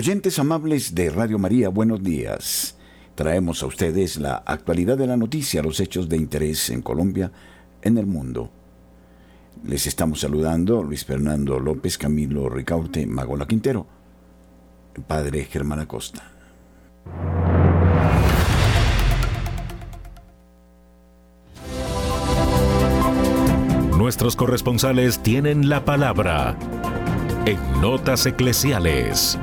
Oyentes amables de Radio María, buenos días. Traemos a ustedes la actualidad de la noticia, los hechos de interés en Colombia, en el mundo. Les estamos saludando Luis Fernando López, Camilo Ricaurte, Magola Quintero, Padre Germán Acosta. Nuestros corresponsales tienen la palabra en Notas Eclesiales.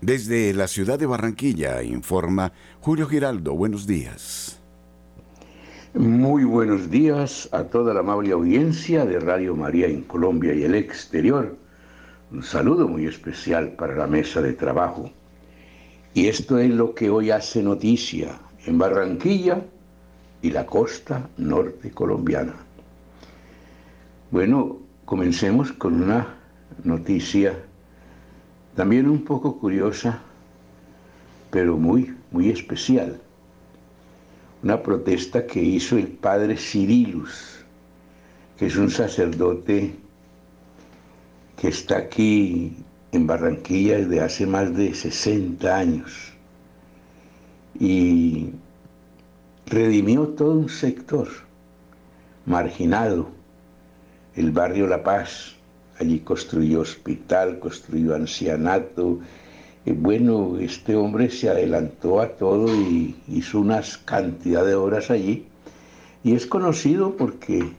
Desde la ciudad de Barranquilla informa Julio Giraldo. Buenos días. Muy buenos días a toda la amable audiencia de Radio María en Colombia y el exterior. Un saludo muy especial para la mesa de trabajo. Y esto es lo que hoy hace noticia en Barranquilla y la costa norte colombiana. Bueno, comencemos con una noticia también un poco curiosa, pero muy, muy especial. Una protesta que hizo el padre Cirilus, que es un sacerdote que está aquí en Barranquilla desde hace más de 60 años y redimió todo un sector marginado, el barrio La Paz. Allí construyó hospital, construyó ancianato. Y bueno, este hombre se adelantó a todo y hizo unas cantidad de obras allí. Y es conocido porque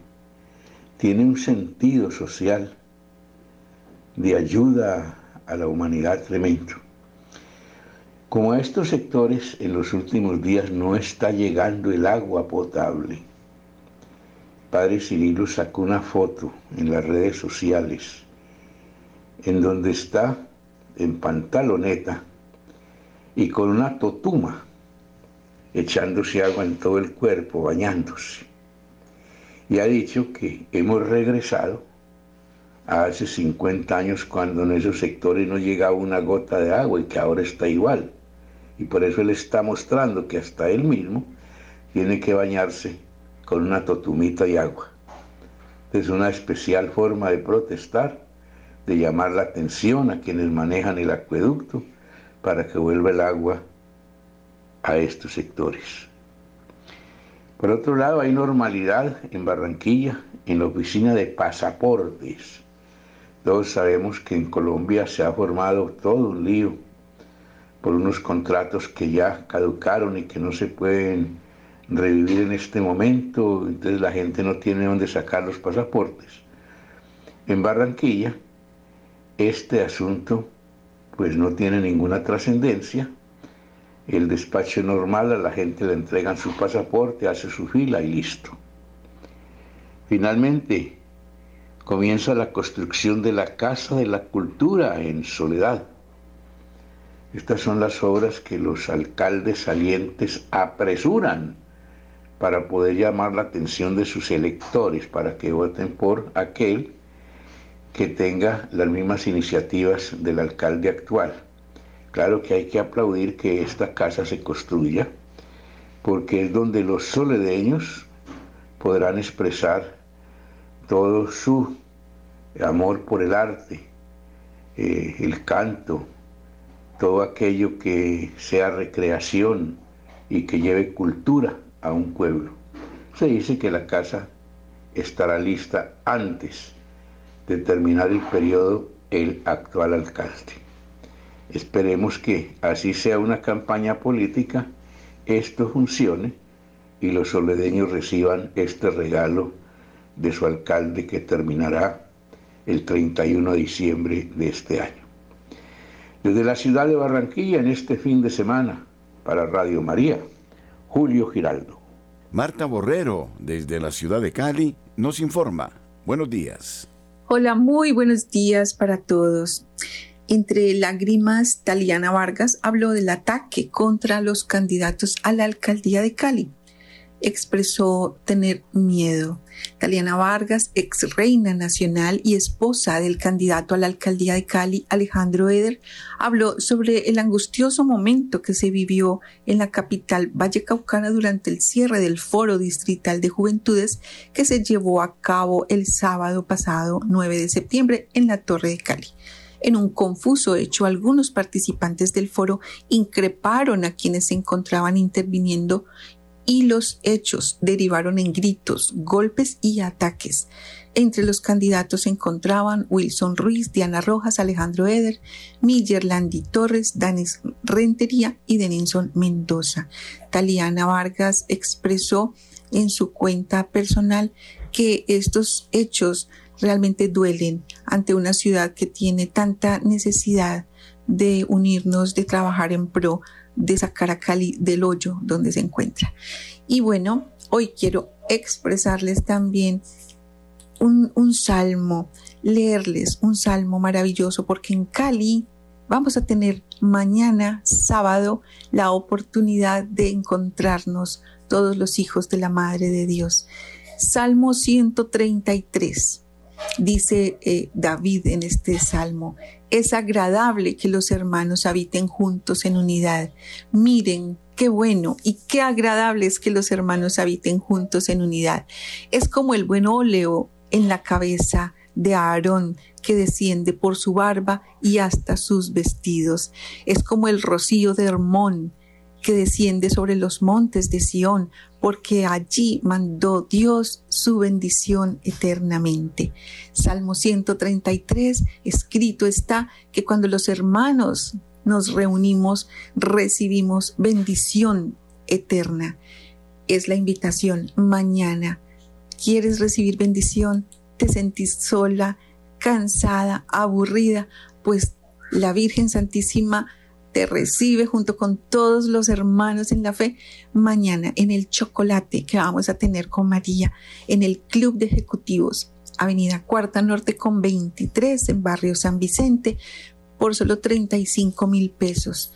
tiene un sentido social de ayuda a la humanidad tremendo. Como a estos sectores en los últimos días no está llegando el agua potable, Padre Cirilo sacó una foto en las redes sociales en donde está en pantaloneta y con una totuma echándose agua en todo el cuerpo, bañándose. Y ha dicho que hemos regresado a hace 50 años cuando en esos sectores no llegaba una gota de agua y que ahora está igual. Y por eso él está mostrando que hasta él mismo tiene que bañarse con una totumita y agua. Es una especial forma de protestar, de llamar la atención a quienes manejan el acueducto para que vuelva el agua a estos sectores. Por otro lado, hay normalidad en Barranquilla, en la oficina de pasaportes. Todos sabemos que en Colombia se ha formado todo un lío por unos contratos que ya caducaron y que no se pueden revivir en este momento, entonces la gente no tiene dónde sacar los pasaportes. En Barranquilla, este asunto pues no tiene ninguna trascendencia. El despacho normal a la gente le entregan su pasaporte, hace su fila y listo. Finalmente, comienza la construcción de la Casa de la Cultura en Soledad estas son las obras que los alcaldes salientes apresuran para poder llamar la atención de sus electores, para que voten por aquel que tenga las mismas iniciativas del alcalde actual. Claro que hay que aplaudir que esta casa se construya, porque es donde los soledeños podrán expresar todo su amor por el arte, eh, el canto, todo aquello que sea recreación y que lleve cultura a un pueblo. Se dice que la casa estará lista antes de terminar el periodo el actual alcalde. Esperemos que así sea una campaña política, esto funcione y los soledeños reciban este regalo de su alcalde que terminará el 31 de diciembre de este año. Desde la ciudad de Barranquilla en este fin de semana, para Radio María, Julio Giraldo. Marta Borrero, desde la ciudad de Cali, nos informa. Buenos días. Hola, muy buenos días para todos. Entre lágrimas, Taliana Vargas habló del ataque contra los candidatos a la alcaldía de Cali. Expresó tener miedo. Taliana Vargas, ex reina nacional y esposa del candidato a la alcaldía de Cali, Alejandro Eder, habló sobre el angustioso momento que se vivió en la capital vallecaucana durante el cierre del Foro Distrital de Juventudes que se llevó a cabo el sábado pasado 9 de septiembre en la Torre de Cali. En un confuso hecho, algunos participantes del foro increparon a quienes se encontraban interviniendo y los hechos derivaron en gritos, golpes y ataques. Entre los candidatos se encontraban Wilson Ruiz, Diana Rojas, Alejandro Eder, Miller Landy Torres, Danis Rentería y Denison Mendoza. Taliana Vargas expresó en su cuenta personal que estos hechos realmente duelen ante una ciudad que tiene tanta necesidad de unirnos, de trabajar en pro de sacar a Cali del hoyo donde se encuentra. Y bueno, hoy quiero expresarles también un, salmo, leerles un salmo maravilloso, porque en Cali vamos a tener mañana, sábado, la oportunidad de encontrarnos todos los hijos de la Madre de Dios. Salmo 133. Dice eh, David en este salmo, es agradable que los hermanos habiten juntos en unidad. Miren qué bueno y qué agradable es que los hermanos habiten juntos en unidad. Es como el buen óleo en la cabeza de Aarón que desciende por su barba y hasta sus vestidos. Es como el rocío de Hermón que desciende sobre los montes de Sión, porque allí mandó Dios su bendición eternamente. Salmo 133, escrito está que cuando los hermanos nos reunimos, recibimos bendición eterna. Es la invitación mañana. ¿Quieres recibir bendición? ¿Te sentís sola, cansada, aburrida? Pues la Virgen Santísima te recibe junto con todos los hermanos en la fe mañana en el chocolate que vamos a tener con María en el Club de Ejecutivos, Avenida Cuarta Norte con 23 en Barrio San Vicente por solo 35 mil pesos.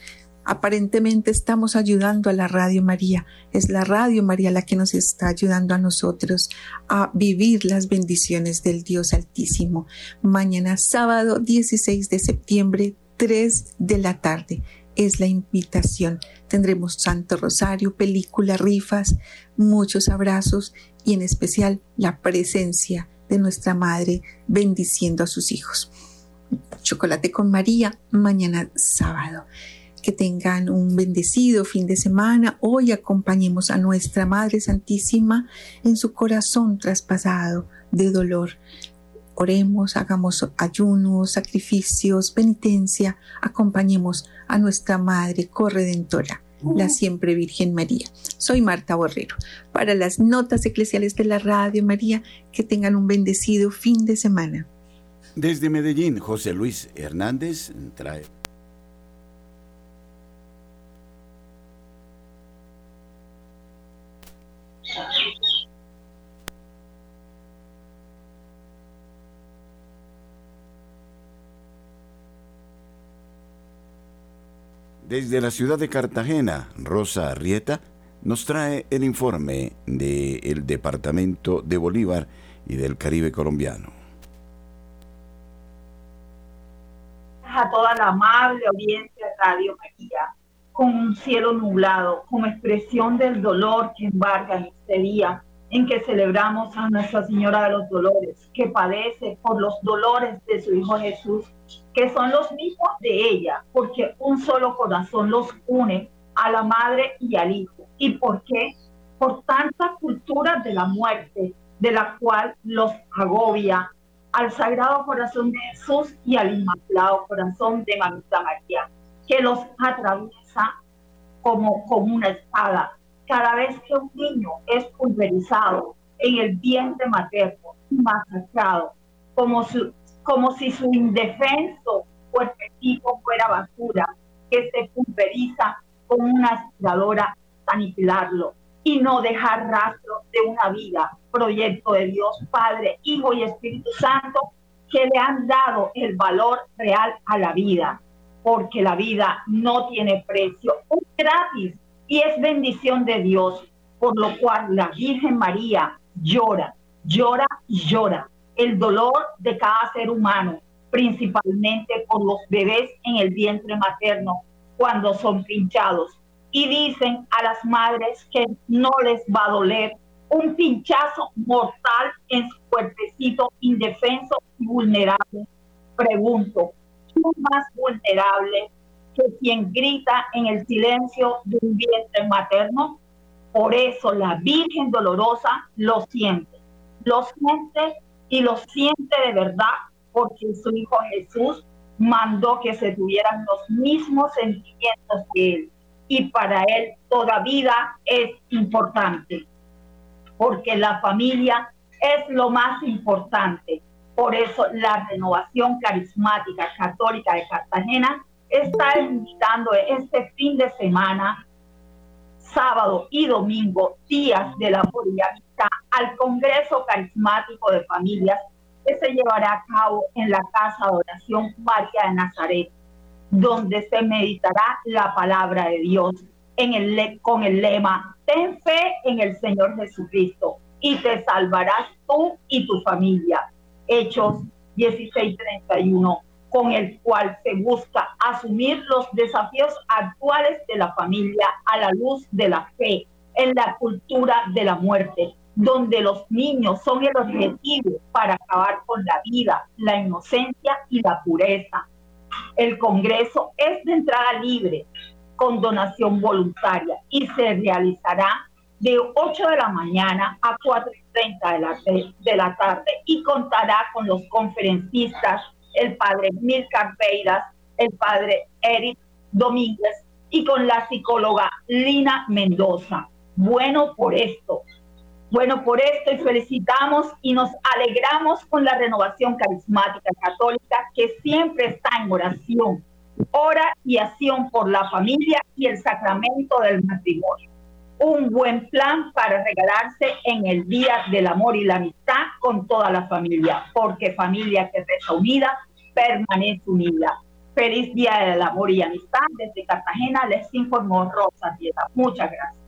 Aparentemente estamos ayudando a la Radio María. Es la Radio María la que nos está ayudando a nosotros a vivir las bendiciones del Dios Altísimo. Mañana sábado 16 de septiembre 3 de la tarde. Es la invitación. Tendremos Santo Rosario, película, rifas, muchos abrazos y en especial la presencia de nuestra Madre bendiciendo a sus hijos. Chocolate con María, mañana sábado. Que tengan un bendecido fin de semana. Hoy acompañemos a nuestra Madre Santísima en su corazón traspasado de dolor oremos, hagamos ayunos, sacrificios, penitencia, acompañemos a nuestra Madre Corredentora, la siempre Virgen María. Soy Marta Borrero. Para las notas eclesiales de la Radio María, que tengan un bendecido fin de semana. Desde Medellín, José Luis Hernández trae Desde la ciudad de Cartagena, Rosa Arrieta nos trae el informe del Departamento de Bolívar y del Caribe colombiano. A toda la amable audiencia Radio María, con un cielo nublado, como expresión del dolor que embarga en este día en que celebramos a Nuestra Señora de los Dolores, que padece por los dolores de su Hijo Jesús que son los mismos de ella, porque un solo corazón los une a la madre y al hijo. ¿Y por qué? Por tanta cultura de la muerte, de la cual los agobia al Sagrado Corazón de Jesús y al Inmaculado Corazón de María, que los atraviesa como, como una espada. Cada vez que un niño es pulverizado en el vientre materno, masacrado, como su, como si su indefenso cuerpecito fuera basura que se pulveriza con una aspiradora aniquilarlo y no dejar rastro de una vida, proyecto de Dios Padre, Hijo y Espíritu Santo, que le han dado el valor real a la vida, porque la vida no tiene precio, es gratis y es bendición de Dios. por lo cual la Virgen María llora, llora y llora el dolor de cada ser humano, principalmente por los bebés en el vientre materno cuando son pinchados. Y dicen a las madres que no les va a doler un pinchazo mortal en su cuerpecito indefenso y vulnerable. Pregunto, ¿quién más vulnerable que quien grita en el silencio de un vientre materno? Por eso la Virgen dolorosa lo siente, lo siente y lo siente de verdad porque su Hijo Jesús mandó que se tuvieran los mismos sentimientos que Él. Y para Él toda vida es importante, porque la familia es lo más importante. Por eso la renovación carismática católica de Cartagena está invitando este fin de semana, sábado y domingo, días de la y al Congreso Carismático de Familias que se llevará a cabo en la Casa de Oración María de Nazaret, donde se meditará la palabra de Dios en el, con el lema, ten fe en el Señor Jesucristo y te salvarás tú y tu familia. Hechos 16:31, con el cual se busca asumir los desafíos actuales de la familia a la luz de la fe en la cultura de la muerte donde los niños son el objetivo para acabar con la vida, la inocencia y la pureza. El Congreso es de entrada libre, con donación voluntaria, y se realizará de 8 de la mañana a 4 y 30 de la, de, la tarde y contará con los conferencistas, el padre Milcar Peiras, el padre Eric Domínguez y con la psicóloga Lina Mendoza. Bueno por esto, bueno, por esto y felicitamos y nos alegramos con la renovación carismática católica que siempre está en oración, ora y acción por la familia y el sacramento del matrimonio. Un buen plan para regalarse en el Día del Amor y la Amistad con toda la familia, porque familia que reza unida permanece unida. Feliz Día del Amor y Amistad. Desde Cartagena les informó Rosa Dieta. Muchas gracias.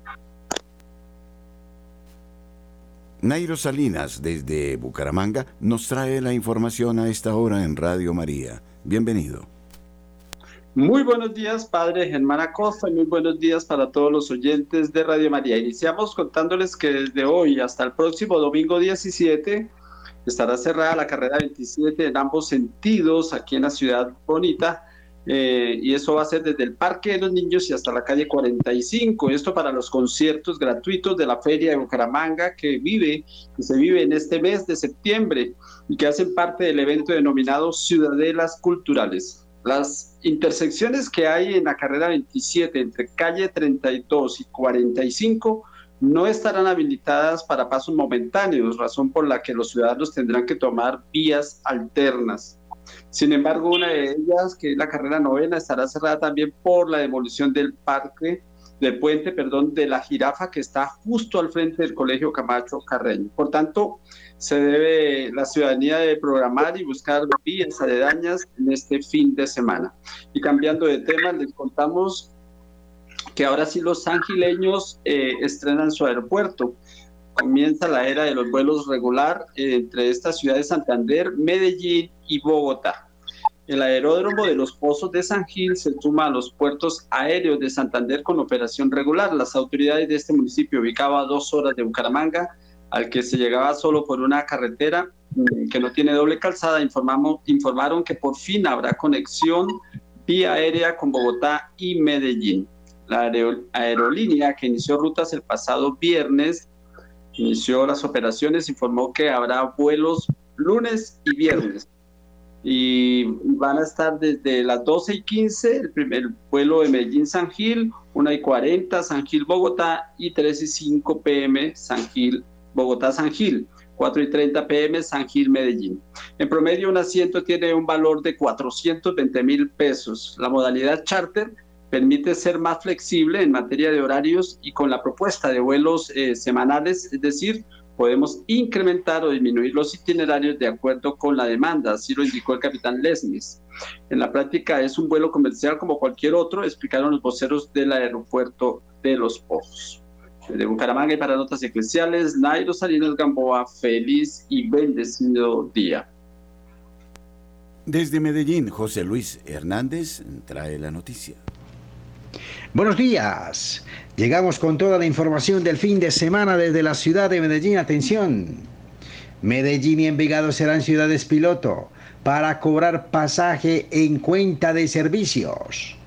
Nairo Salinas, desde Bucaramanga, nos trae la información a esta hora en Radio María. Bienvenido. Muy buenos días, Padre Germán Acosta, y muy buenos días para todos los oyentes de Radio María. Iniciamos contándoles que desde hoy hasta el próximo domingo 17 estará cerrada la carrera 27 en ambos sentidos aquí en la ciudad bonita eh, y eso va a ser desde el Parque de los Niños y hasta la calle 45. Esto para los conciertos gratuitos de la Feria de Bucaramanga que vive, que se vive en este mes de septiembre y que hacen parte del evento denominado Ciudadelas Culturales. Las intersecciones que hay en la carrera 27 entre calle 32 y 45 no estarán habilitadas para pasos momentáneos, razón por la que los ciudadanos tendrán que tomar vías alternas. Sin embargo, una de ellas, que es la carrera novena, estará cerrada también por la demolición del parque, del puente, perdón, de la jirafa que está justo al frente del Colegio Camacho Carreño. Por tanto, se debe, la ciudadanía de programar y buscar vías aledañas en este fin de semana. Y cambiando de tema, les contamos que ahora sí los angileños eh, estrenan su aeropuerto comienza la era de los vuelos regular entre estas ciudades Santander, Medellín y Bogotá. El aeródromo de los Pozos de San Gil se suma a los puertos aéreos de Santander con operación regular. Las autoridades de este municipio, ubicado a dos horas de Bucaramanga, al que se llegaba solo por una carretera mm, que no tiene doble calzada, informamos, informaron que por fin habrá conexión vía aérea con Bogotá y Medellín. La aerolínea que inició rutas el pasado viernes inició las operaciones, informó que habrá vuelos lunes y viernes. Y van a estar desde las 12 y 15, el primer vuelo de Medellín-San Gil, 1 y 40 San Gil-Bogotá y 3 y 5 pm San Gil, Bogotá-San Gil. 4 y 30 pm San Gil, Medellín. En promedio, un asiento tiene un valor de 420 mil pesos. La modalidad charter permite ser más flexible en materia de horarios y con la propuesta de vuelos eh, semanales, es decir, podemos incrementar o disminuir los itinerarios de acuerdo con la demanda, así lo indicó el capitán Lesmis. En la práctica es un vuelo comercial como cualquier otro, explicaron los voceros del aeropuerto de Los Pozos. de Bucaramanga y para Notas Eclesiales, Nairo Salinas Gamboa, feliz y bendecido día. Desde Medellín, José Luis Hernández trae la noticia. Buenos días. Llegamos con toda la información del fin de semana desde la ciudad de Medellín. Atención. Medellín y Envigado serán ciudades piloto para cobrar pasaje en cuenta de servicios.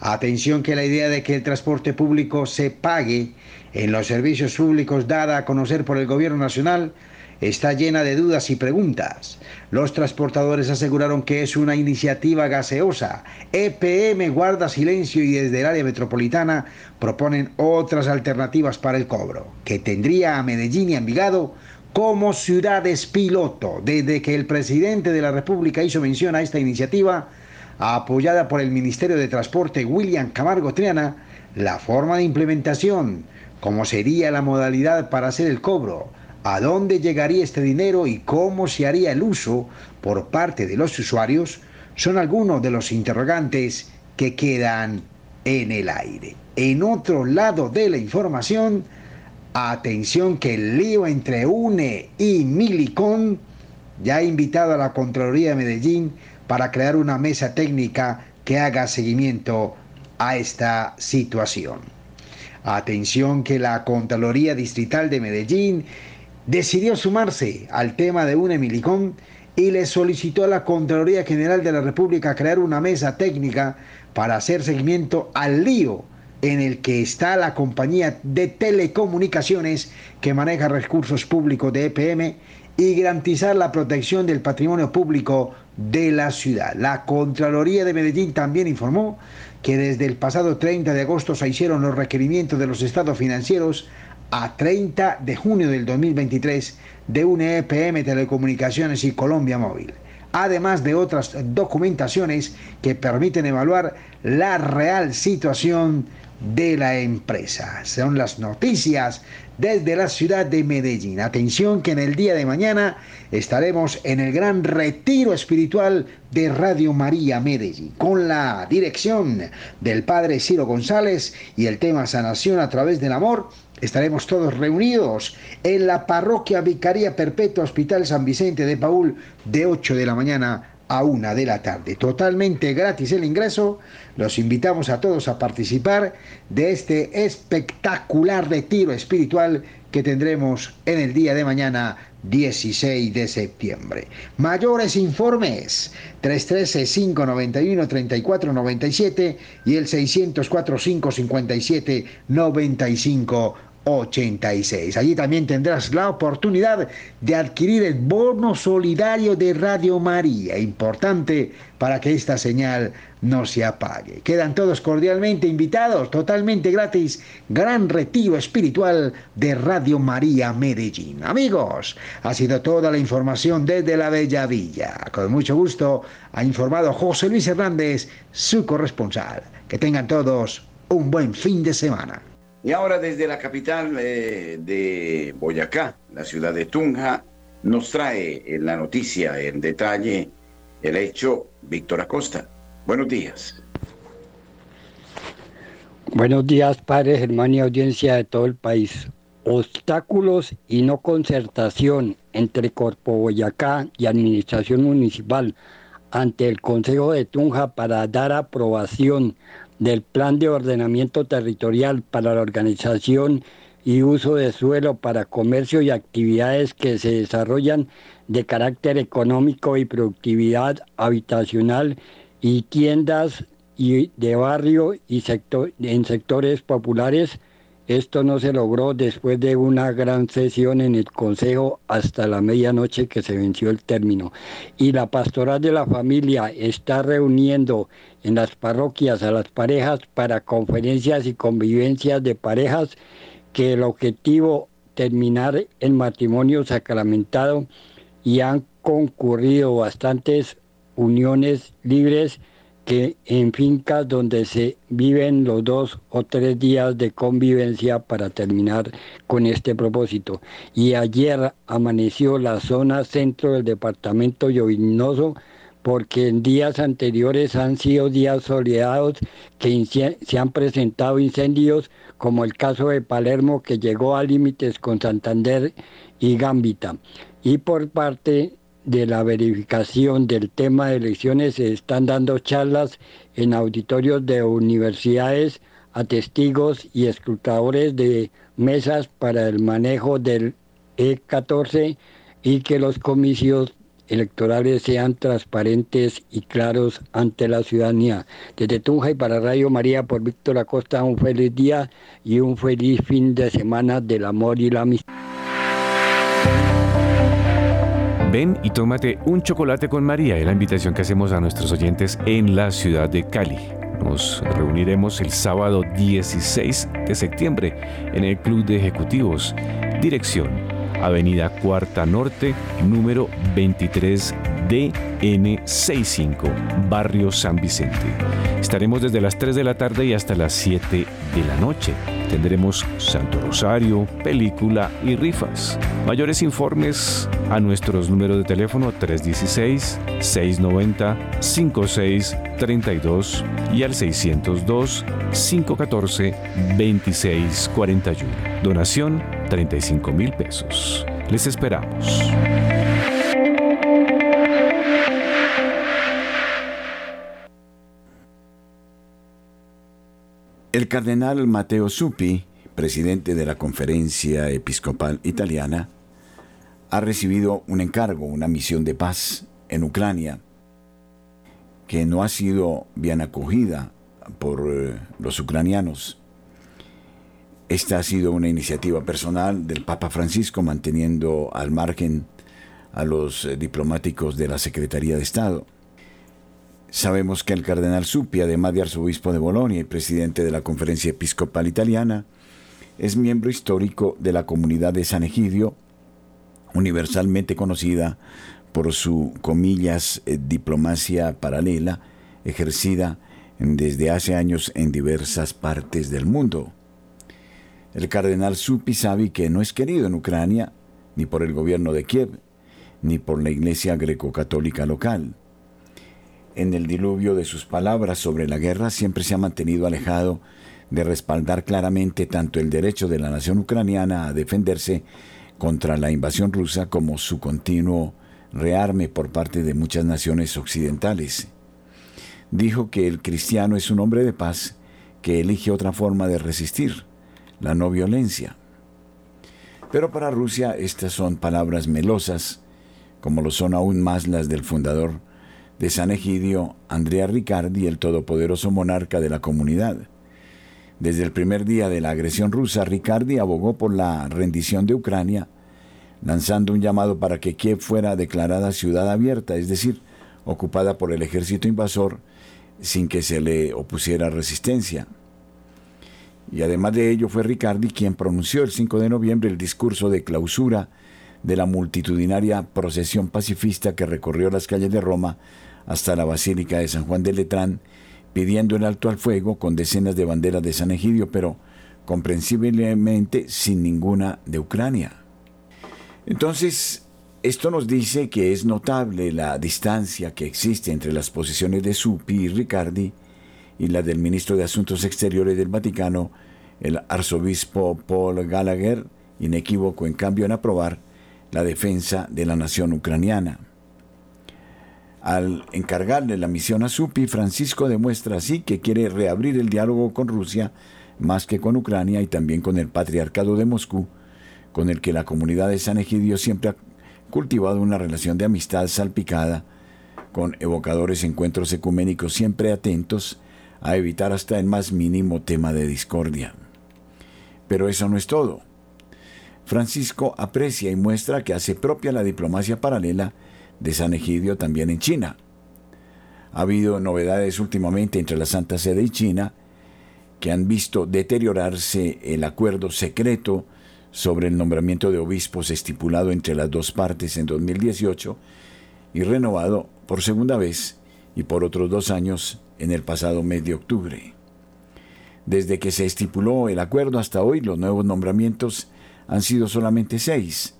Atención que la idea de que el transporte público se pague en los servicios públicos dada a conocer por el gobierno nacional está llena de dudas y preguntas. Los transportadores aseguraron que es una iniciativa gaseosa. EPM guarda silencio y desde el área metropolitana proponen otras alternativas para el cobro, que tendría a Medellín y Envigado como ciudades piloto. Desde que el presidente de la República hizo mención a esta iniciativa, apoyada por el Ministerio de Transporte William Camargo Triana, la forma de implementación, cómo sería la modalidad para hacer el cobro, a dónde llegaría este dinero y cómo se haría el uso por parte de los usuarios, son algunos de los interrogantes que quedan en el aire. En otro lado de la información, atención que el lío entre UNE y Milicón ya ha invitado a la Contraloría de Medellín para crear una mesa técnica que haga seguimiento a esta situación. Atención que la Contraloría Distrital de Medellín decidió sumarse al tema de un Emilicón y le solicitó a la Contraloría General de la República crear una mesa técnica para hacer seguimiento al lío en el que está la compañía de telecomunicaciones que maneja recursos públicos de EPM y garantizar la protección del patrimonio público de la ciudad. La Contraloría de Medellín también informó que desde el pasado 30 de agosto se hicieron los requerimientos de los estados financieros a 30 de junio del 2023 de un EPM Telecomunicaciones y Colombia Móvil, además de otras documentaciones que permiten evaluar la real situación de la empresa. Son las noticias desde la ciudad de Medellín. Atención que en el día de mañana estaremos en el gran retiro espiritual de Radio María Medellín, con la dirección del Padre Ciro González y el tema Sanación a través del amor. Estaremos todos reunidos en la parroquia Vicaría Perpetua Hospital San Vicente de Paul de 8 de la mañana a una de la tarde. Totalmente gratis el ingreso. Los invitamos a todos a participar de este espectacular retiro espiritual que tendremos en el día de mañana 16 de septiembre. Mayores informes 313-591-3497 y el 604-557-95 86. Allí también tendrás la oportunidad de adquirir el bono solidario de Radio María, importante para que esta señal no se apague. Quedan todos cordialmente invitados, totalmente gratis, gran retiro espiritual de Radio María Medellín. Amigos, ha sido toda la información desde la Bella Villa. Con mucho gusto ha informado José Luis Hernández, su corresponsal. Que tengan todos un buen fin de semana. Y ahora desde la capital eh, de Boyacá, la ciudad de Tunja, nos trae en la noticia en detalle el hecho Víctor Acosta. Buenos días. Buenos días, padre Germán y audiencia de todo el país. Obstáculos y no concertación entre Corpo Boyacá y Administración Municipal ante el Consejo de Tunja para dar aprobación del Plan de Ordenamiento Territorial para la Organización y Uso de Suelo para Comercio y Actividades que se desarrollan de carácter económico y productividad habitacional y tiendas y de barrio y sector, en sectores populares esto no se logró después de una gran sesión en el Consejo hasta la medianoche que se venció el término. Y la pastoral de la familia está reuniendo en las parroquias a las parejas para conferencias y convivencias de parejas que el objetivo terminar el matrimonio sacramentado y han concurrido bastantes uniones libres que en fincas donde se viven los dos o tres días de convivencia para terminar con este propósito. Y ayer amaneció la zona centro del departamento llovinoso porque en días anteriores han sido días soleados que se han presentado incendios, como el caso de Palermo que llegó a límites con Santander y Gambita. Y por parte de la verificación del tema de elecciones se están dando charlas en auditorios de universidades a testigos y escrutadores de mesas para el manejo del E14 y que los comicios electorales sean transparentes y claros ante la ciudadanía. Desde Tunja y para Radio María por Víctor Acosta, un feliz día y un feliz fin de semana del amor y la amistad. Ven y tómate un chocolate con María, es la invitación que hacemos a nuestros oyentes en la ciudad de Cali. Nos reuniremos el sábado 16 de septiembre en el Club de Ejecutivos. Dirección Avenida Cuarta Norte, número 23 DN65, Barrio San Vicente. Estaremos desde las 3 de la tarde y hasta las 7 de la noche. Tendremos Santo Rosario, película y rifas. Mayores informes a nuestros números de teléfono 316-690-5632 y al 602-514-2641. Donación 35 mil pesos. Les esperamos. El cardenal Matteo Suppi, presidente de la Conferencia Episcopal Italiana, ha recibido un encargo, una misión de paz en Ucrania, que no ha sido bien acogida por eh, los ucranianos. Esta ha sido una iniciativa personal del Papa Francisco manteniendo al margen a los eh, diplomáticos de la Secretaría de Estado. Sabemos que el cardenal Suppi, además de arzobispo de Bolonia y presidente de la Conferencia Episcopal Italiana, es miembro histórico de la comunidad de San Egidio, universalmente conocida por su, comillas, eh, diplomacia paralela, ejercida desde hace años en diversas partes del mundo. El cardenal Suppi sabe que no es querido en Ucrania, ni por el gobierno de Kiev, ni por la Iglesia greco-católica local en el diluvio de sus palabras sobre la guerra siempre se ha mantenido alejado de respaldar claramente tanto el derecho de la nación ucraniana a defenderse contra la invasión rusa como su continuo rearme por parte de muchas naciones occidentales. Dijo que el cristiano es un hombre de paz que elige otra forma de resistir, la no violencia. Pero para Rusia estas son palabras melosas, como lo son aún más las del fundador de San Egidio, Andrea Riccardi, el todopoderoso monarca de la comunidad. Desde el primer día de la agresión rusa, Riccardi abogó por la rendición de Ucrania, lanzando un llamado para que Kiev fuera declarada ciudad abierta, es decir, ocupada por el ejército invasor sin que se le opusiera resistencia. Y además de ello fue Riccardi quien pronunció el 5 de noviembre el discurso de clausura de la multitudinaria procesión pacifista que recorrió las calles de Roma hasta la Basílica de San Juan de Letrán, pidiendo el alto al fuego con decenas de banderas de San Egidio, pero comprensiblemente sin ninguna de Ucrania. Entonces, esto nos dice que es notable la distancia que existe entre las posiciones de Suppi y Riccardi y la del ministro de Asuntos Exteriores del Vaticano, el arzobispo Paul Gallagher, inequívoco en cambio en aprobar la defensa de la nación ucraniana. Al encargarle la misión a Supi, Francisco demuestra así que quiere reabrir el diálogo con Rusia más que con Ucrania y también con el patriarcado de Moscú, con el que la comunidad de San Egidio siempre ha cultivado una relación de amistad salpicada, con evocadores encuentros ecuménicos siempre atentos a evitar hasta el más mínimo tema de discordia. Pero eso no es todo. Francisco aprecia y muestra que hace propia la diplomacia paralela de San Egidio también en China. Ha habido novedades últimamente entre la Santa Sede y China que han visto deteriorarse el acuerdo secreto sobre el nombramiento de obispos estipulado entre las dos partes en 2018 y renovado por segunda vez y por otros dos años en el pasado mes de octubre. Desde que se estipuló el acuerdo hasta hoy, los nuevos nombramientos han sido solamente seis,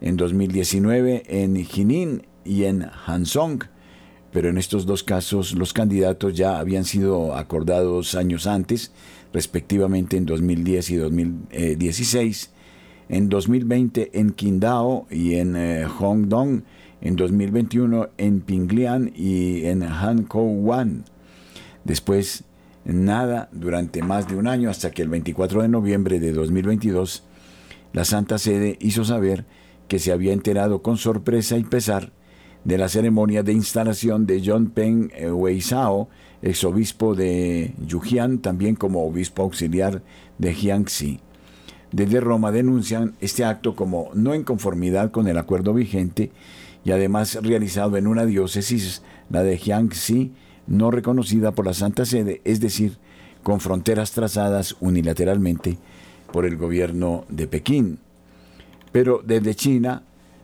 en 2019 en Jinin y en Hansong, pero en estos dos casos los candidatos ya habían sido acordados años antes, respectivamente en 2010 y 2016, en 2020 en Qingdao y en eh, Hongdong, en 2021 en Pinglian y en Hankou-Wan. Después, nada durante más de un año hasta que el 24 de noviembre de 2022, la Santa Sede hizo saber que se había enterado con sorpresa y pesar de la ceremonia de instalación de John Peng Weizhao, exobispo de Yujian, también como obispo auxiliar de Jiangxi. Desde Roma denuncian este acto como no en conformidad con el acuerdo vigente y además realizado en una diócesis, la de Jiangxi, no reconocida por la Santa Sede, es decir, con fronteras trazadas unilateralmente por el gobierno de Pekín. Pero desde China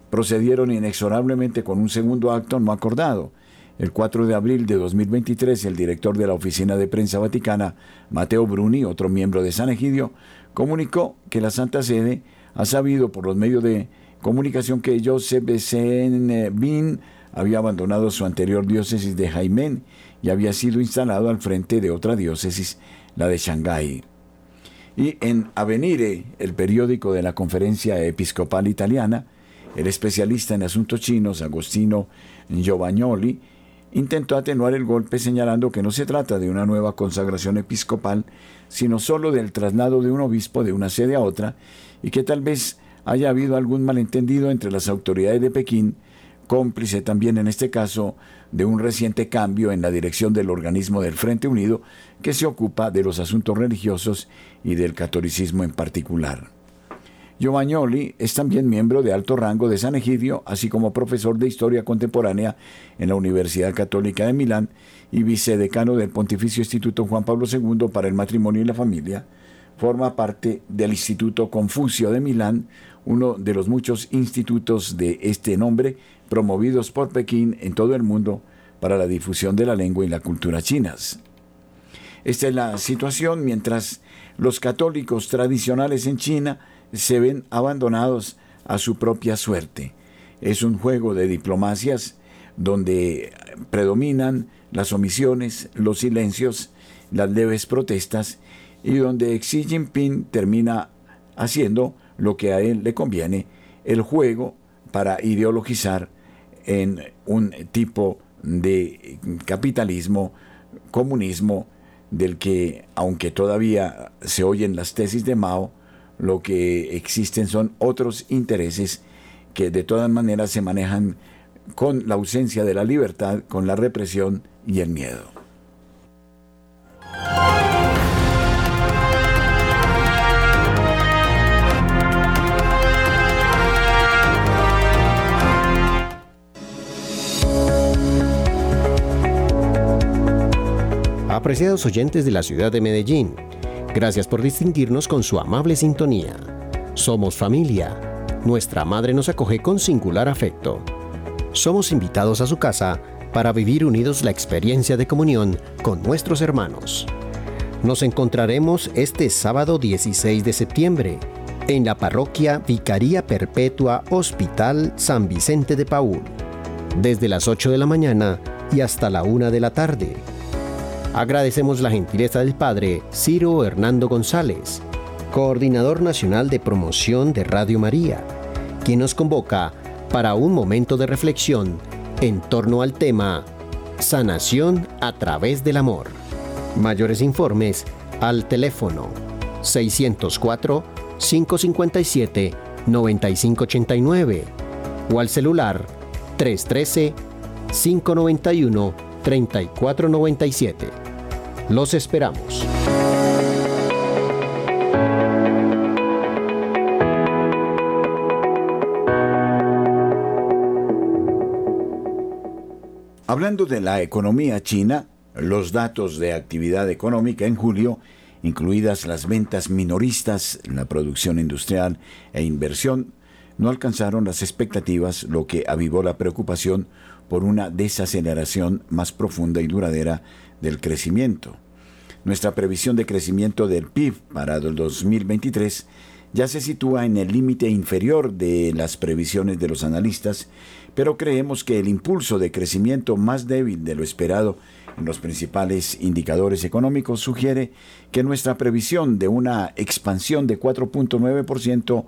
procedieron inexorablemente con un segundo acto no acordado. El 4 de abril de 2023, el director de la Oficina de Prensa Vaticana, Mateo Bruni, otro miembro de San Egidio, comunicó que la Santa Sede ha sabido por los medios de comunicación que Joseph Bin había abandonado su anterior diócesis de Jaimén y había sido instalado al frente de otra diócesis, la de Shanghái. Y en Avenire, el periódico de la Conferencia Episcopal Italiana, el especialista en asuntos chinos, Agostino Giovagnoli, intentó atenuar el golpe señalando que no se trata de una nueva consagración episcopal, sino solo del traslado de un obispo de una sede a otra, y que tal vez haya habido algún malentendido entre las autoridades de Pekín, cómplice también en este caso de un reciente cambio en la dirección del organismo del Frente Unido que se ocupa de los asuntos religiosos y del catolicismo en particular. Giovagnoli es también miembro de alto rango de San Egidio, así como profesor de Historia Contemporánea en la Universidad Católica de Milán y vicedecano del Pontificio Instituto Juan Pablo II para el Matrimonio y la Familia. Forma parte del Instituto Confucio de Milán, uno de los muchos institutos de este nombre promovidos por Pekín en todo el mundo para la difusión de la lengua y la cultura chinas. Esta es la situación mientras los católicos tradicionales en China se ven abandonados a su propia suerte. Es un juego de diplomacias donde predominan las omisiones, los silencios, las leves protestas y donde Xi Jinping termina haciendo lo que a él le conviene, el juego para ideologizar en un tipo de capitalismo, comunismo, del que, aunque todavía se oyen las tesis de Mao, lo que existen son otros intereses que de todas maneras se manejan con la ausencia de la libertad, con la represión y el miedo. Apreciados oyentes de la ciudad de Medellín, Gracias por distinguirnos con su amable sintonía. Somos familia. Nuestra madre nos acoge con singular afecto. Somos invitados a su casa para vivir unidos la experiencia de comunión con nuestros hermanos. Nos encontraremos este sábado 16 de septiembre en la parroquia Vicaría Perpetua Hospital San Vicente de Paúl, desde las 8 de la mañana y hasta la 1 de la tarde. Agradecemos la gentileza del Padre Ciro Hernando González, Coordinador Nacional de Promoción de Radio María, quien nos convoca para un momento de reflexión en torno al tema Sanación a través del amor. Mayores informes al teléfono 604-557-9589 o al celular 313 591 3497. Los esperamos. Hablando de la economía china, los datos de actividad económica en julio, incluidas las ventas minoristas, la producción industrial e inversión, no alcanzaron las expectativas, lo que avivó la preocupación por una desaceleración más profunda y duradera del crecimiento. Nuestra previsión de crecimiento del PIB para el 2023 ya se sitúa en el límite inferior de las previsiones de los analistas, pero creemos que el impulso de crecimiento más débil de lo esperado en los principales indicadores económicos sugiere que nuestra previsión de una expansión de 4.9%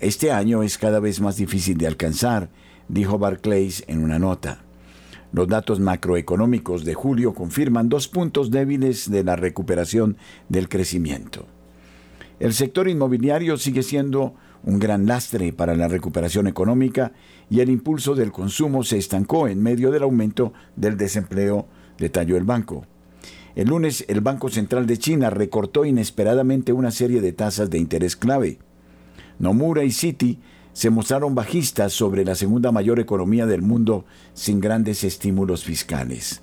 este año es cada vez más difícil de alcanzar, dijo Barclays en una nota. Los datos macroeconómicos de julio confirman dos puntos débiles de la recuperación del crecimiento. El sector inmobiliario sigue siendo un gran lastre para la recuperación económica y el impulso del consumo se estancó en medio del aumento del desempleo, detalló el banco. El lunes el Banco Central de China recortó inesperadamente una serie de tasas de interés clave. Nomura y Citi se mostraron bajistas sobre la segunda mayor economía del mundo sin grandes estímulos fiscales.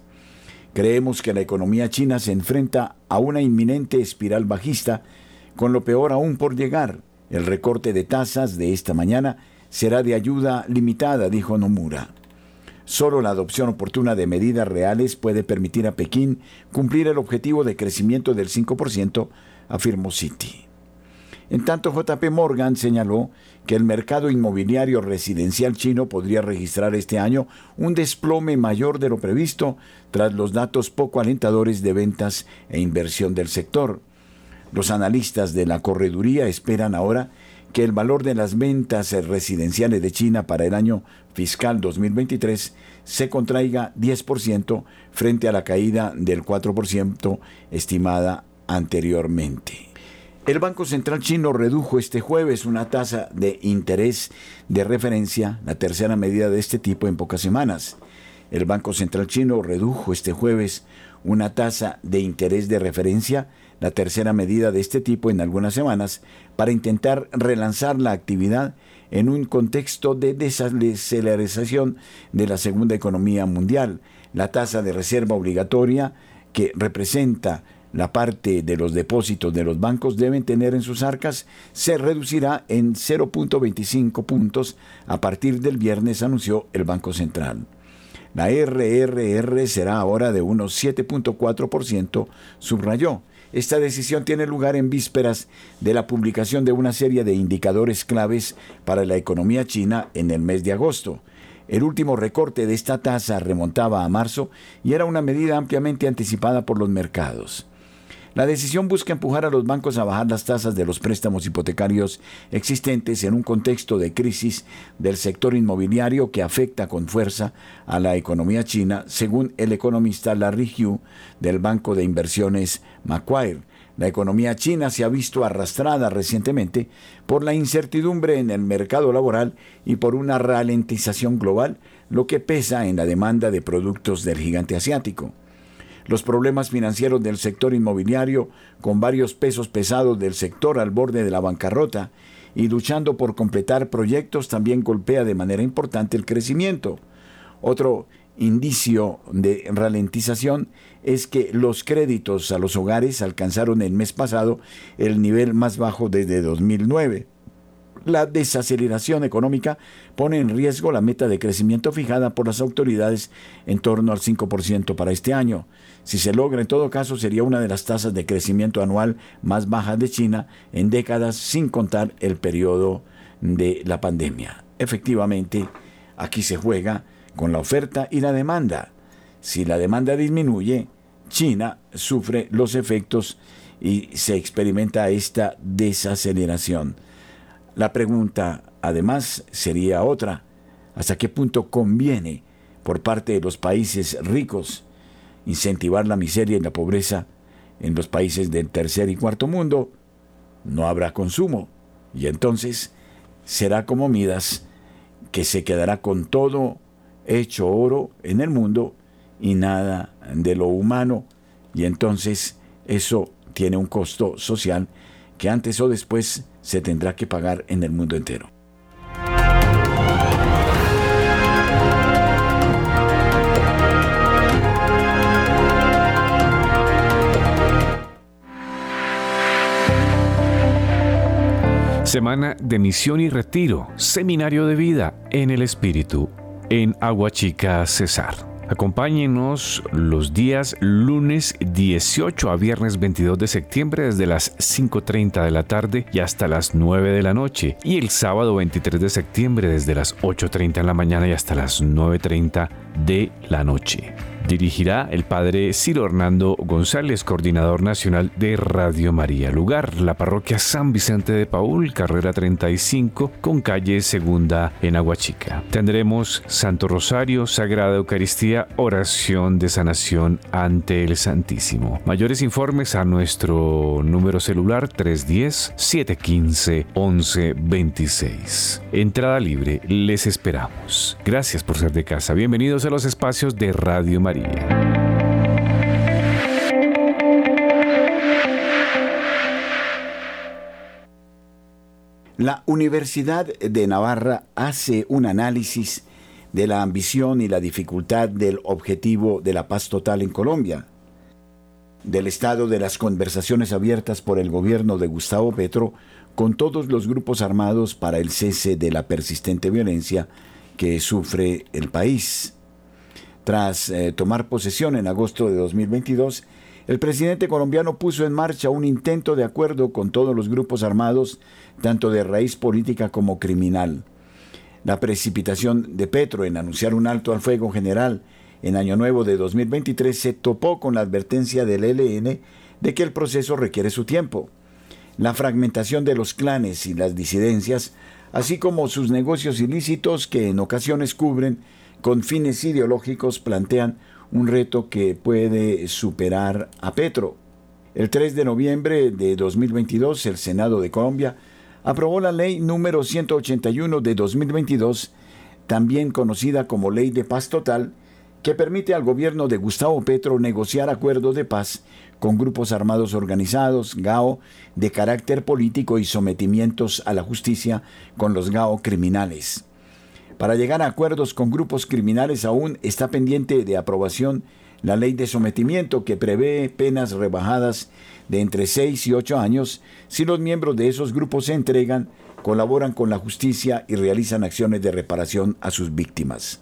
Creemos que la economía china se enfrenta a una inminente espiral bajista, con lo peor aún por llegar. El recorte de tasas de esta mañana será de ayuda limitada, dijo Nomura. Solo la adopción oportuna de medidas reales puede permitir a Pekín cumplir el objetivo de crecimiento del 5%, afirmó Citi. En tanto, JP Morgan señaló que el mercado inmobiliario residencial chino podría registrar este año un desplome mayor de lo previsto tras los datos poco alentadores de ventas e inversión del sector. Los analistas de la correduría esperan ahora que el valor de las ventas residenciales de China para el año fiscal 2023 se contraiga 10% frente a la caída del 4% estimada anteriormente. El Banco Central chino redujo este jueves una tasa de interés de referencia, la tercera medida de este tipo en pocas semanas. El Banco Central chino redujo este jueves una tasa de interés de referencia, la tercera medida de este tipo en algunas semanas, para intentar relanzar la actividad en un contexto de desaceleración de la segunda economía mundial. La tasa de reserva obligatoria, que representa la parte de los depósitos de los bancos deben tener en sus arcas se reducirá en 0.25 puntos a partir del viernes, anunció el Banco Central. La RRR será ahora de unos 7.4%, subrayó. Esta decisión tiene lugar en vísperas de la publicación de una serie de indicadores claves para la economía china en el mes de agosto. El último recorte de esta tasa remontaba a marzo y era una medida ampliamente anticipada por los mercados. La decisión busca empujar a los bancos a bajar las tasas de los préstamos hipotecarios existentes en un contexto de crisis del sector inmobiliario que afecta con fuerza a la economía china, según el economista Larry Hu del banco de inversiones Macquarie. La economía china se ha visto arrastrada recientemente por la incertidumbre en el mercado laboral y por una ralentización global, lo que pesa en la demanda de productos del gigante asiático los problemas financieros del sector inmobiliario, con varios pesos pesados del sector al borde de la bancarrota, y luchando por completar proyectos también golpea de manera importante el crecimiento. Otro indicio de ralentización es que los créditos a los hogares alcanzaron el mes pasado el nivel más bajo desde 2009. La desaceleración económica pone en riesgo la meta de crecimiento fijada por las autoridades en torno al 5% para este año. Si se logra, en todo caso, sería una de las tasas de crecimiento anual más bajas de China en décadas, sin contar el periodo de la pandemia. Efectivamente, aquí se juega con la oferta y la demanda. Si la demanda disminuye, China sufre los efectos y se experimenta esta desaceleración. La pregunta, además, sería otra. ¿Hasta qué punto conviene por parte de los países ricos incentivar la miseria y la pobreza en los países del tercer y cuarto mundo, no habrá consumo. Y entonces será como Midas, que se quedará con todo hecho oro en el mundo y nada de lo humano. Y entonces eso tiene un costo social que antes o después se tendrá que pagar en el mundo entero. Semana de misión y retiro, seminario de vida en el Espíritu, en Aguachica, Cesar. Acompáñenos los días lunes 18 a viernes 22 de septiembre desde las 5.30 de la tarde y hasta las 9 de la noche y el sábado 23 de septiembre desde las 8.30 de la mañana y hasta las 9.30 de la noche dirigirá el padre Ciro Hernando González, coordinador nacional de Radio María. Lugar, la parroquia San Vicente de Paul, carrera 35, con calle Segunda en Aguachica. Tendremos Santo Rosario, Sagrada Eucaristía, oración de sanación ante el Santísimo. Mayores informes a nuestro número celular 310-715-1126. Entrada libre, les esperamos. Gracias por ser de casa. Bienvenidos a los espacios de Radio María. La Universidad de Navarra hace un análisis de la ambición y la dificultad del objetivo de la paz total en Colombia, del estado de las conversaciones abiertas por el gobierno de Gustavo Petro con todos los grupos armados para el cese de la persistente violencia que sufre el país. Tras eh, tomar posesión en agosto de 2022, el presidente colombiano puso en marcha un intento de acuerdo con todos los grupos armados, tanto de raíz política como criminal. La precipitación de Petro en anunciar un alto al fuego general en Año Nuevo de 2023 se topó con la advertencia del ELN de que el proceso requiere su tiempo. La fragmentación de los clanes y las disidencias, así como sus negocios ilícitos que en ocasiones cubren con fines ideológicos plantean un reto que puede superar a Petro. El 3 de noviembre de 2022, el Senado de Colombia aprobó la ley número 181 de 2022, también conocida como Ley de Paz Total, que permite al gobierno de Gustavo Petro negociar acuerdos de paz con grupos armados organizados, GAO, de carácter político y sometimientos a la justicia con los GAO criminales. Para llegar a acuerdos con grupos criminales aún está pendiente de aprobación la ley de sometimiento que prevé penas rebajadas de entre 6 y 8 años si los miembros de esos grupos se entregan, colaboran con la justicia y realizan acciones de reparación a sus víctimas.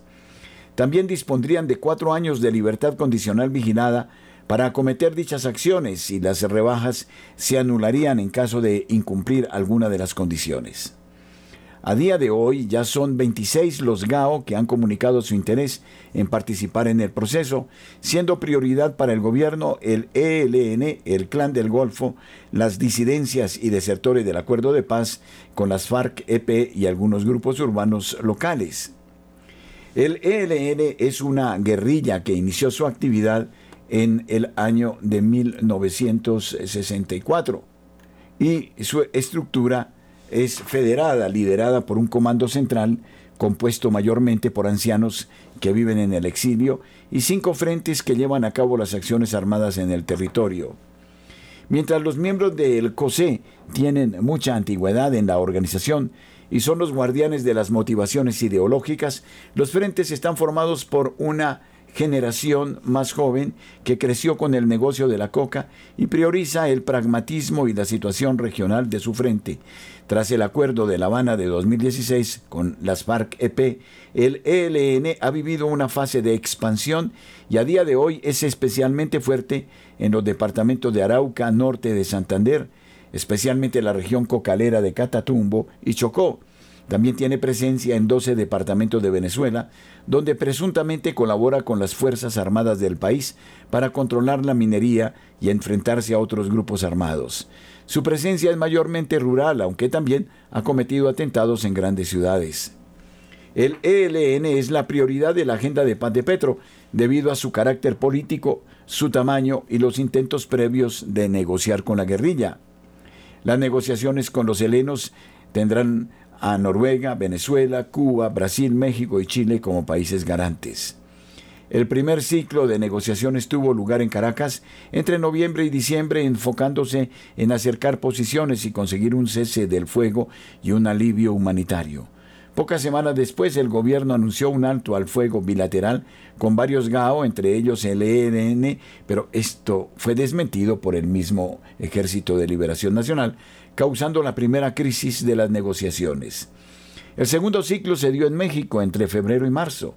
También dispondrían de cuatro años de libertad condicional vigilada para acometer dichas acciones y las rebajas se anularían en caso de incumplir alguna de las condiciones. A día de hoy ya son 26 los GAO que han comunicado su interés en participar en el proceso, siendo prioridad para el gobierno el ELN, el Clan del Golfo, las disidencias y desertores del acuerdo de paz con las FARC-EP y algunos grupos urbanos locales. El ELN es una guerrilla que inició su actividad en el año de 1964 y su estructura es federada, liderada por un comando central compuesto mayormente por ancianos que viven en el exilio y cinco frentes que llevan a cabo las acciones armadas en el territorio. Mientras los miembros del COSE tienen mucha antigüedad en la organización y son los guardianes de las motivaciones ideológicas, los frentes están formados por una generación más joven que creció con el negocio de la coca y prioriza el pragmatismo y la situación regional de su frente. Tras el acuerdo de La Habana de 2016 con las FARC-EP, el ELN ha vivido una fase de expansión y a día de hoy es especialmente fuerte en los departamentos de Arauca, norte de Santander, especialmente la región cocalera de Catatumbo y Chocó, también tiene presencia en 12 departamentos de Venezuela, donde presuntamente colabora con las Fuerzas Armadas del país para controlar la minería y enfrentarse a otros grupos armados. Su presencia es mayormente rural, aunque también ha cometido atentados en grandes ciudades. El ELN es la prioridad de la agenda de paz de Petro, debido a su carácter político, su tamaño y los intentos previos de negociar con la guerrilla. Las negociaciones con los helenos tendrán a Noruega, Venezuela, Cuba, Brasil, México y Chile como países garantes. El primer ciclo de negociaciones tuvo lugar en Caracas entre noviembre y diciembre enfocándose en acercar posiciones y conseguir un cese del fuego y un alivio humanitario. Pocas semanas después el gobierno anunció un alto al fuego bilateral con varios GAO, entre ellos el ELN, pero esto fue desmentido por el mismo Ejército de Liberación Nacional, causando la primera crisis de las negociaciones. El segundo ciclo se dio en México entre febrero y marzo.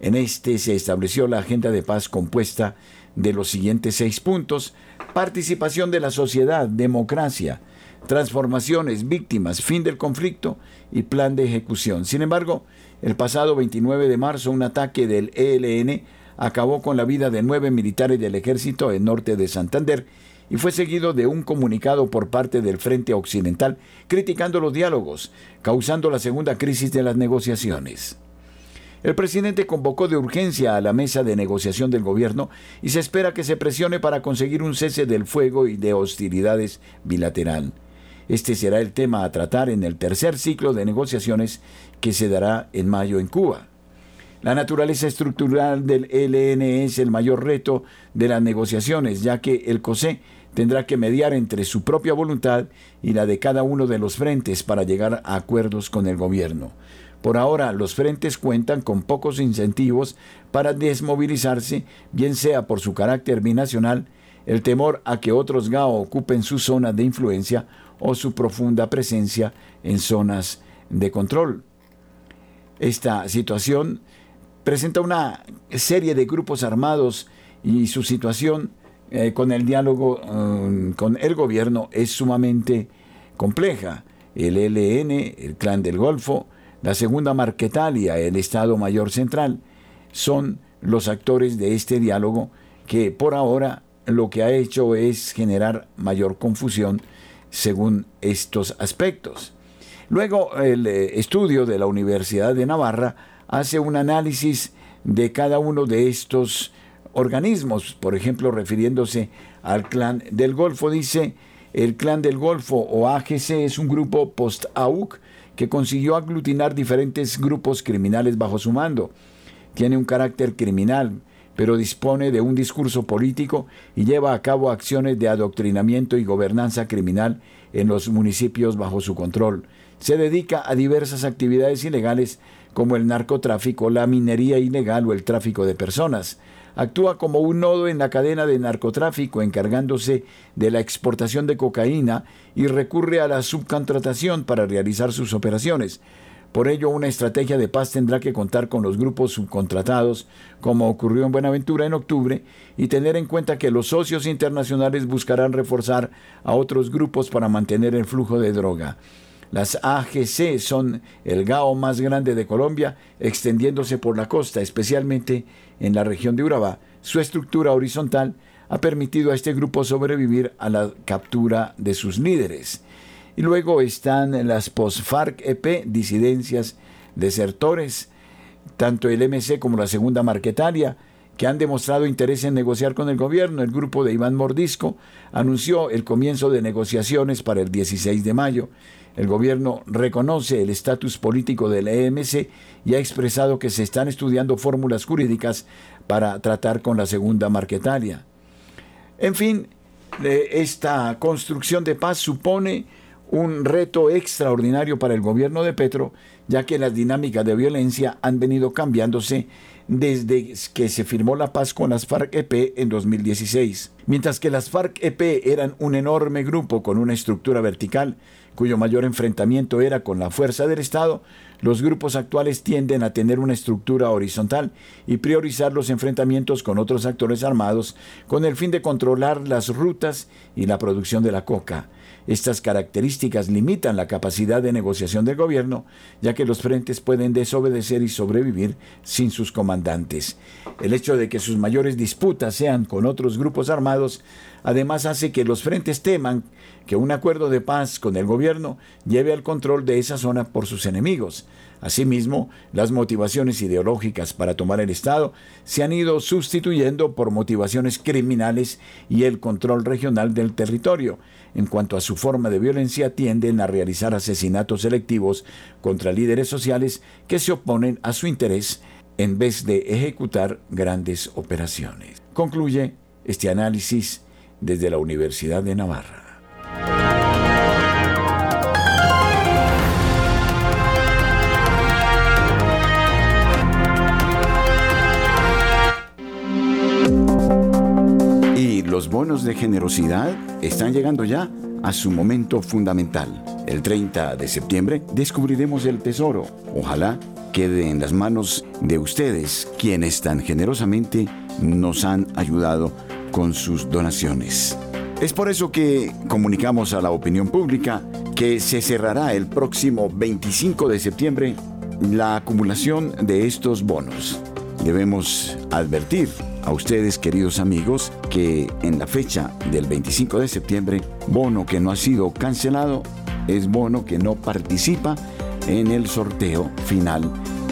En este se estableció la agenda de paz compuesta de los siguientes seis puntos. Participación de la sociedad, democracia, transformaciones, víctimas, fin del conflicto y plan de ejecución. Sin embargo, el pasado 29 de marzo un ataque del ELN acabó con la vida de nueve militares del ejército en norte de Santander y fue seguido de un comunicado por parte del Frente Occidental criticando los diálogos, causando la segunda crisis de las negociaciones. El presidente convocó de urgencia a la mesa de negociación del gobierno y se espera que se presione para conseguir un cese del fuego y de hostilidades bilateral. Este será el tema a tratar en el tercer ciclo de negociaciones que se dará en mayo en Cuba. La naturaleza estructural del ELN es el mayor reto de las negociaciones, ya que el COSE tendrá que mediar entre su propia voluntad y la de cada uno de los frentes para llegar a acuerdos con el gobierno. Por ahora, los frentes cuentan con pocos incentivos para desmovilizarse, bien sea por su carácter binacional, el temor a que otros GAO ocupen su zona de influencia o su profunda presencia en zonas de control. Esta situación presenta una serie de grupos armados y su situación eh, con el diálogo um, con el gobierno es sumamente compleja. El ELN, el Clan del Golfo, la Segunda Marquetalia, el Estado Mayor Central, son los actores de este diálogo que por ahora lo que ha hecho es generar mayor confusión según estos aspectos. Luego, el eh, estudio de la Universidad de Navarra hace un análisis de cada uno de estos organismos, por ejemplo, refiriéndose al clan del Golfo, dice, el clan del Golfo o AGC es un grupo post-AUC que consiguió aglutinar diferentes grupos criminales bajo su mando. Tiene un carácter criminal, pero dispone de un discurso político y lleva a cabo acciones de adoctrinamiento y gobernanza criminal en los municipios bajo su control. Se dedica a diversas actividades ilegales como el narcotráfico, la minería ilegal o el tráfico de personas. Actúa como un nodo en la cadena de narcotráfico encargándose de la exportación de cocaína y recurre a la subcontratación para realizar sus operaciones. Por ello, una estrategia de paz tendrá que contar con los grupos subcontratados, como ocurrió en Buenaventura en octubre, y tener en cuenta que los socios internacionales buscarán reforzar a otros grupos para mantener el flujo de droga. Las AGC son el GAO más grande de Colombia, extendiéndose por la costa, especialmente en la región de Urabá. Su estructura horizontal ha permitido a este grupo sobrevivir a la captura de sus líderes. Y luego están las post-FARC-EP, disidencias, desertores, tanto el MC como la segunda Marquetalia, que han demostrado interés en negociar con el gobierno. El grupo de Iván Mordisco anunció el comienzo de negociaciones para el 16 de mayo. El gobierno reconoce el estatus político del EMC y ha expresado que se están estudiando fórmulas jurídicas para tratar con la segunda Marquetalia. En fin, esta construcción de paz supone un reto extraordinario para el gobierno de Petro, ya que las dinámicas de violencia han venido cambiándose desde que se firmó la paz con las FARC-EP en 2016. Mientras que las FARC-EP eran un enorme grupo con una estructura vertical, cuyo mayor enfrentamiento era con la fuerza del Estado, los grupos actuales tienden a tener una estructura horizontal y priorizar los enfrentamientos con otros actores armados con el fin de controlar las rutas y la producción de la coca. Estas características limitan la capacidad de negociación del gobierno, ya que los frentes pueden desobedecer y sobrevivir sin sus comandantes. El hecho de que sus mayores disputas sean con otros grupos armados, además hace que los frentes teman que un acuerdo de paz con el gobierno lleve al control de esa zona por sus enemigos. Asimismo, las motivaciones ideológicas para tomar el Estado se han ido sustituyendo por motivaciones criminales y el control regional del territorio. En cuanto a su forma de violencia, tienden a realizar asesinatos selectivos contra líderes sociales que se oponen a su interés en vez de ejecutar grandes operaciones. Concluye este análisis desde la Universidad de Navarra. los bonos de generosidad están llegando ya a su momento fundamental. El 30 de septiembre descubriremos el tesoro. Ojalá quede en las manos de ustedes, quienes tan generosamente nos han ayudado con sus donaciones. Es por eso que comunicamos a la opinión pública que se cerrará el próximo 25 de septiembre la acumulación de estos bonos. Debemos advertir a ustedes, queridos amigos, que en la fecha del 25 de septiembre, bono que no ha sido cancelado es bono que no participa en el sorteo final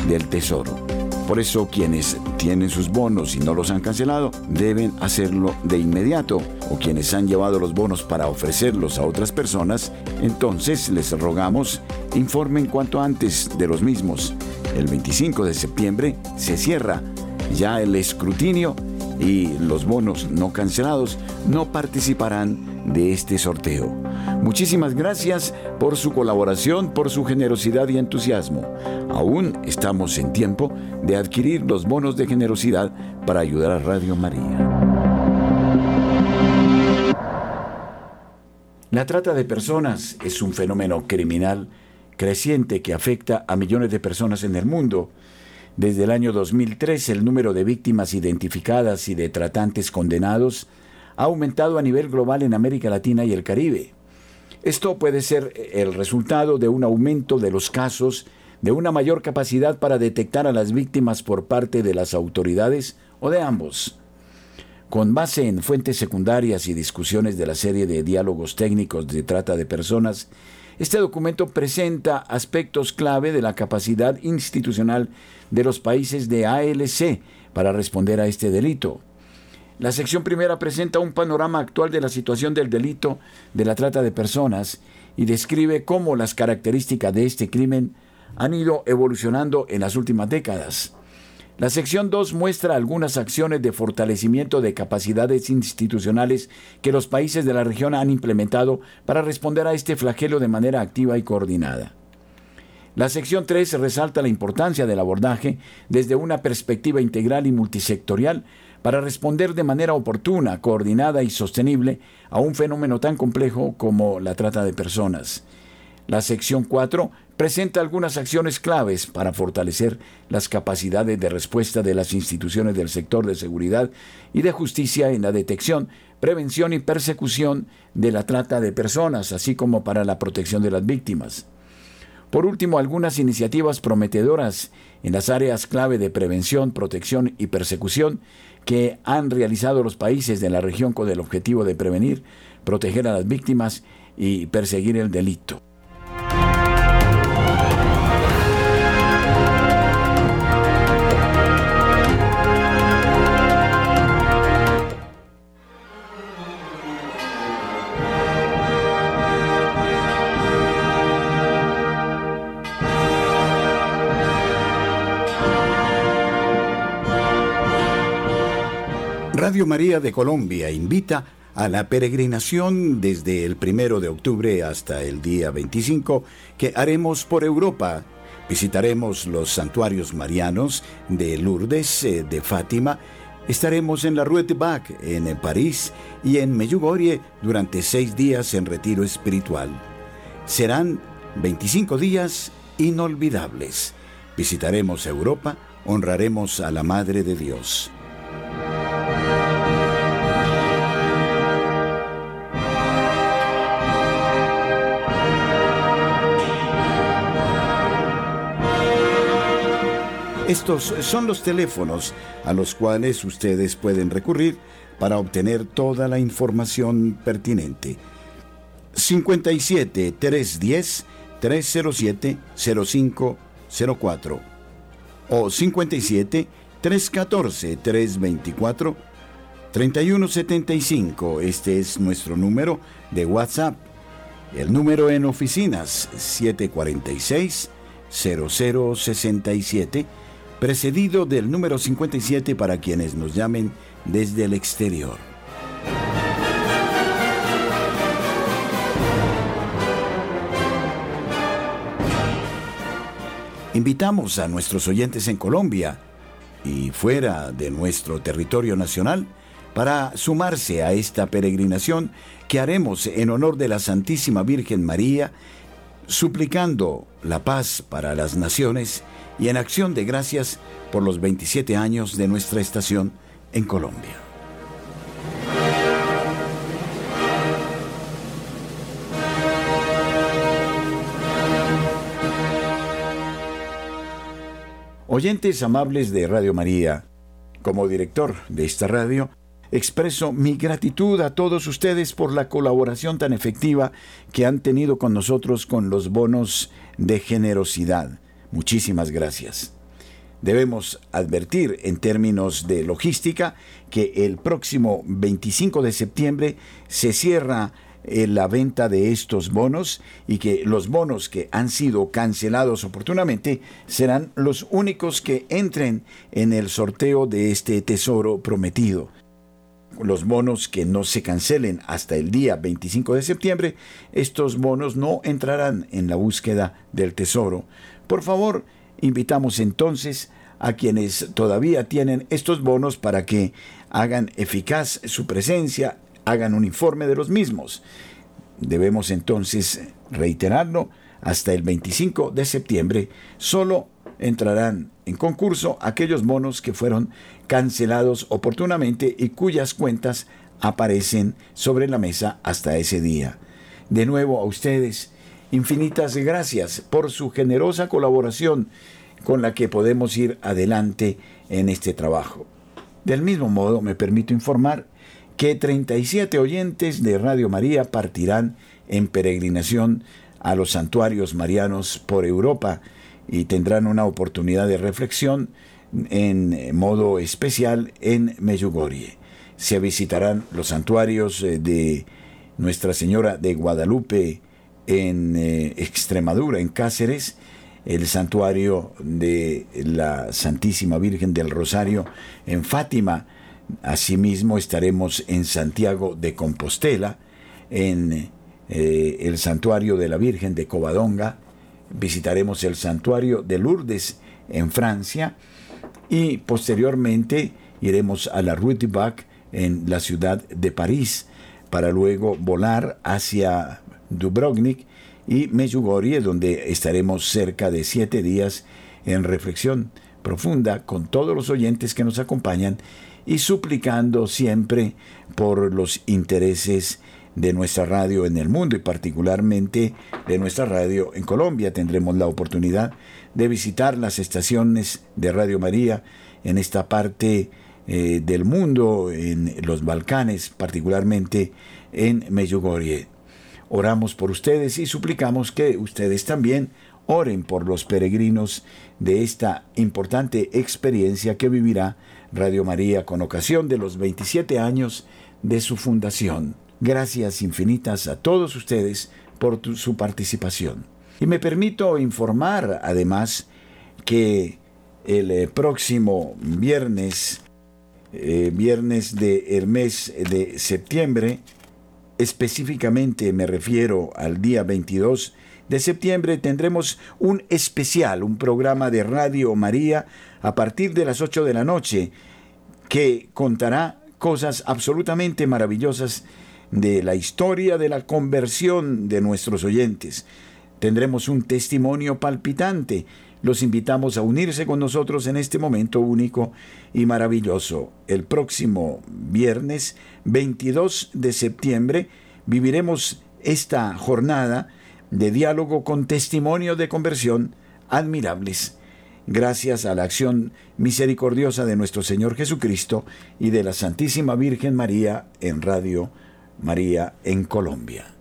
del Tesoro. Por eso quienes tienen sus bonos y no los han cancelado deben hacerlo de inmediato o quienes han llevado los bonos para ofrecerlos a otras personas, entonces les rogamos informen cuanto antes de los mismos. El 25 de septiembre se cierra ya el escrutinio y los bonos no cancelados no participarán de este sorteo. Muchísimas gracias por su colaboración, por su generosidad y entusiasmo. Aún estamos en tiempo de adquirir los bonos de generosidad para ayudar a Radio María. La trata de personas es un fenómeno criminal creciente que afecta a millones de personas en el mundo. Desde el año 2003 el número de víctimas identificadas y de tratantes condenados ha aumentado a nivel global en América Latina y el Caribe. Esto puede ser el resultado de un aumento de los casos, de una mayor capacidad para detectar a las víctimas por parte de las autoridades o de ambos. Con base en fuentes secundarias y discusiones de la serie de diálogos técnicos de trata de personas, este documento presenta aspectos clave de la capacidad institucional de los países de ALC para responder a este delito. La sección primera presenta un panorama actual de la situación del delito de la trata de personas y describe cómo las características de este crimen han ido evolucionando en las últimas décadas. La sección 2 muestra algunas acciones de fortalecimiento de capacidades institucionales que los países de la región han implementado para responder a este flagelo de manera activa y coordinada. La sección 3 resalta la importancia del abordaje desde una perspectiva integral y multisectorial para responder de manera oportuna, coordinada y sostenible a un fenómeno tan complejo como la trata de personas. La sección 4 presenta algunas acciones claves para fortalecer las capacidades de respuesta de las instituciones del sector de seguridad y de justicia en la detección, prevención y persecución de la trata de personas, así como para la protección de las víctimas. Por último, algunas iniciativas prometedoras en las áreas clave de prevención, protección y persecución que han realizado los países de la región con el objetivo de prevenir, proteger a las víctimas y perseguir el delito. Radio María de Colombia invita a la peregrinación desde el primero de octubre hasta el día 25 que haremos por Europa. Visitaremos los santuarios marianos de Lourdes, eh, de Fátima. Estaremos en la Rue de Bac, en París, y en Medjugorje durante seis días en retiro espiritual. Serán 25 días inolvidables. Visitaremos Europa, honraremos a la Madre de Dios. Estos son los teléfonos a los cuales ustedes pueden recurrir para obtener toda la información pertinente. 57 310 307 0504 o 57 314 324 3175. Este es nuestro número de WhatsApp. El número en oficinas 746 0067 precedido del número 57 para quienes nos llamen desde el exterior. Invitamos a nuestros oyentes en Colombia y fuera de nuestro territorio nacional para sumarse a esta peregrinación que haremos en honor de la Santísima Virgen María suplicando la paz para las naciones y en acción de gracias por los 27 años de nuestra estación en Colombia. Oyentes amables de Radio María, como director de esta radio, expreso mi gratitud a todos ustedes por la colaboración tan efectiva que han tenido con nosotros con los bonos de generosidad. Muchísimas gracias. Debemos advertir en términos de logística que el próximo 25 de septiembre se cierra eh, la venta de estos bonos y que los bonos que han sido cancelados oportunamente serán los únicos que entren en el sorteo de este tesoro prometido. Los bonos que no se cancelen hasta el día 25 de septiembre, estos bonos no entrarán en la búsqueda del tesoro. Por favor, invitamos entonces a quienes todavía tienen estos bonos para que hagan eficaz su presencia hagan un informe de los mismos. Debemos entonces reiterarlo, hasta el 25 de septiembre solo entrarán en concurso aquellos bonos que fueron cancelados oportunamente y cuyas cuentas aparecen sobre la mesa hasta ese día. De nuevo a ustedes, infinitas gracias por su generosa colaboración con la que podemos ir adelante en este trabajo. Del mismo modo, me permito informar que 37 oyentes de Radio María partirán en peregrinación a los santuarios marianos por Europa y tendrán una oportunidad de reflexión en modo especial en Meyugorie. Se visitarán los santuarios eh, de Nuestra Señora de Guadalupe en eh, Extremadura, en Cáceres, el santuario de la Santísima Virgen del Rosario en Fátima, Asimismo estaremos en Santiago de Compostela, en eh, el santuario de la Virgen de Covadonga, visitaremos el santuario de Lourdes en Francia y posteriormente iremos a la Rue du Bac en la ciudad de París para luego volar hacia Dubrovnik y Medjugorje donde estaremos cerca de siete días en reflexión profunda con todos los oyentes que nos acompañan y suplicando siempre por los intereses de nuestra radio en el mundo y particularmente de nuestra radio en Colombia. Tendremos la oportunidad de visitar las estaciones de Radio María en esta parte eh, del mundo, en los Balcanes, particularmente en Medjugorje. Oramos por ustedes y suplicamos que ustedes también oren por los peregrinos de esta importante experiencia que vivirá Radio María con ocasión de los 27 años de su fundación. Gracias infinitas a todos ustedes por su participación. Y me permito informar además que el eh, próximo viernes, eh, viernes del mes de septiembre, específicamente me refiero al día 22 de septiembre tendremos un especial, un programa de Radio María a partir de las 8 de la noche que contará cosas absolutamente maravillosas de la historia de la conversión de nuestros oyentes. Tendremos un testimonio palpitante. Los invitamos a unirse con nosotros en este momento único y maravilloso. El próximo viernes 22 de septiembre viviremos esta jornada de diálogo con testimonios de conversión admirables, gracias a la acción misericordiosa de nuestro Señor Jesucristo y de la Santísima Virgen María en Radio María en Colombia.